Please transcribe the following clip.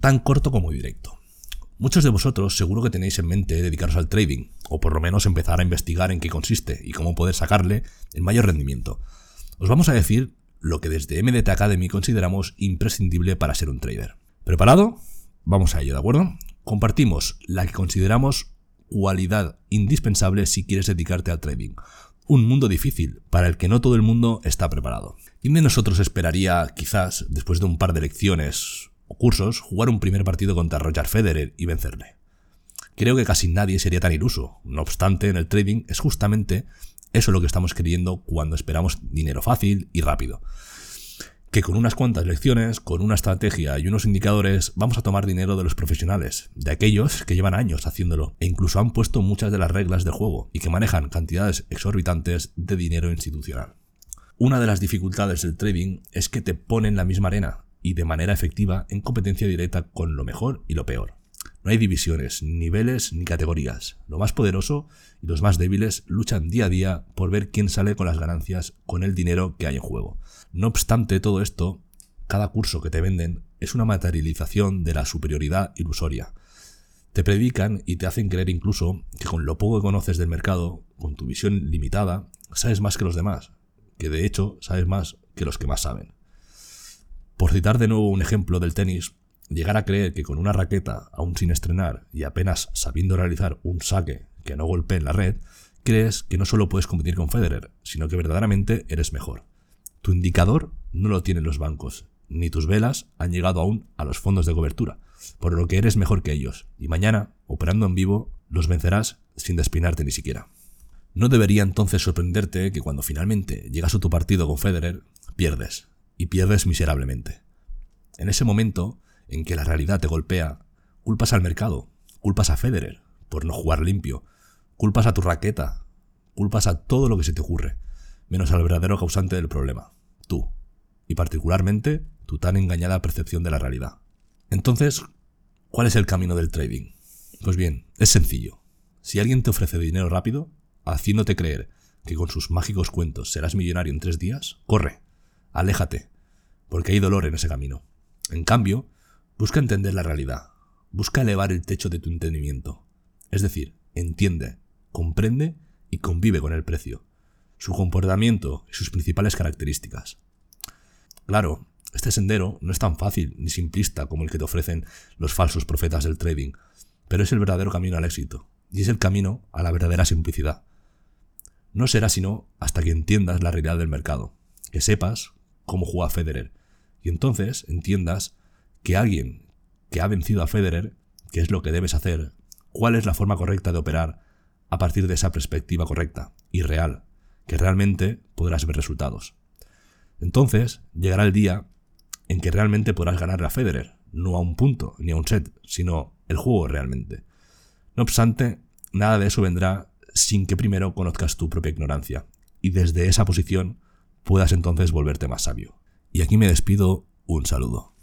tan corto como directo. Muchos de vosotros seguro que tenéis en mente dedicaros al trading, o por lo menos empezar a investigar en qué consiste y cómo poder sacarle el mayor rendimiento. Os vamos a decir lo que desde MDT Academy consideramos imprescindible para ser un trader. ¿Preparado? Vamos a ello, ¿de acuerdo? Compartimos la que consideramos cualidad indispensable si quieres dedicarte al trading. Un mundo difícil para el que no todo el mundo está preparado. ¿Quién de nosotros esperaría, quizás, después de un par de lecciones o cursos, jugar un primer partido contra Roger Federer y vencerle. Creo que casi nadie sería tan iluso. No obstante, en el trading es justamente eso lo que estamos creyendo cuando esperamos dinero fácil y rápido. Que con unas cuantas lecciones, con una estrategia y unos indicadores vamos a tomar dinero de los profesionales, de aquellos que llevan años haciéndolo e incluso han puesto muchas de las reglas del juego y que manejan cantidades exorbitantes de dinero institucional. Una de las dificultades del trading es que te ponen la misma arena y de manera efectiva en competencia directa con lo mejor y lo peor. No hay divisiones, niveles ni categorías. Lo más poderoso y los más débiles luchan día a día por ver quién sale con las ganancias con el dinero que hay en juego. No obstante todo esto, cada curso que te venden es una materialización de la superioridad ilusoria. Te predican y te hacen creer incluso que con lo poco que conoces del mercado, con tu visión limitada, sabes más que los demás, que de hecho sabes más que los que más saben. Por citar de nuevo un ejemplo del tenis, llegar a creer que con una raqueta, aún sin estrenar y apenas sabiendo realizar un saque que no golpee en la red, crees que no solo puedes competir con Federer, sino que verdaderamente eres mejor. Tu indicador no lo tienen los bancos, ni tus velas han llegado aún a los fondos de cobertura, por lo que eres mejor que ellos, y mañana, operando en vivo, los vencerás sin despinarte ni siquiera. No debería entonces sorprenderte que cuando finalmente llegas a tu partido con Federer, pierdes, y pierdes miserablemente. En ese momento en que la realidad te golpea, culpas al mercado, culpas a Federer por no jugar limpio, culpas a tu raqueta, culpas a todo lo que se te ocurre, menos al verdadero causante del problema, tú, y particularmente tu tan engañada percepción de la realidad. Entonces, ¿cuál es el camino del trading? Pues bien, es sencillo. Si alguien te ofrece dinero rápido, haciéndote creer que con sus mágicos cuentos serás millonario en tres días, corre, aléjate, porque hay dolor en ese camino. En cambio, busca entender la realidad, busca elevar el techo de tu entendimiento. Es decir, entiende, comprende y convive con el precio, su comportamiento y sus principales características. Claro, este sendero no es tan fácil ni simplista como el que te ofrecen los falsos profetas del trading, pero es el verdadero camino al éxito, y es el camino a la verdadera simplicidad. No será sino hasta que entiendas la realidad del mercado, que sepas cómo juega Federer, y entonces entiendas que alguien que ha vencido a Federer, qué es lo que debes hacer, cuál es la forma correcta de operar a partir de esa perspectiva correcta y real, que realmente podrás ver resultados. Entonces llegará el día en que realmente podrás ganar a Federer, no a un punto ni a un set, sino el juego realmente. No obstante, nada de eso vendrá sin que primero conozcas tu propia ignorancia y desde esa posición puedas entonces volverte más sabio. Y aquí me despido, un saludo.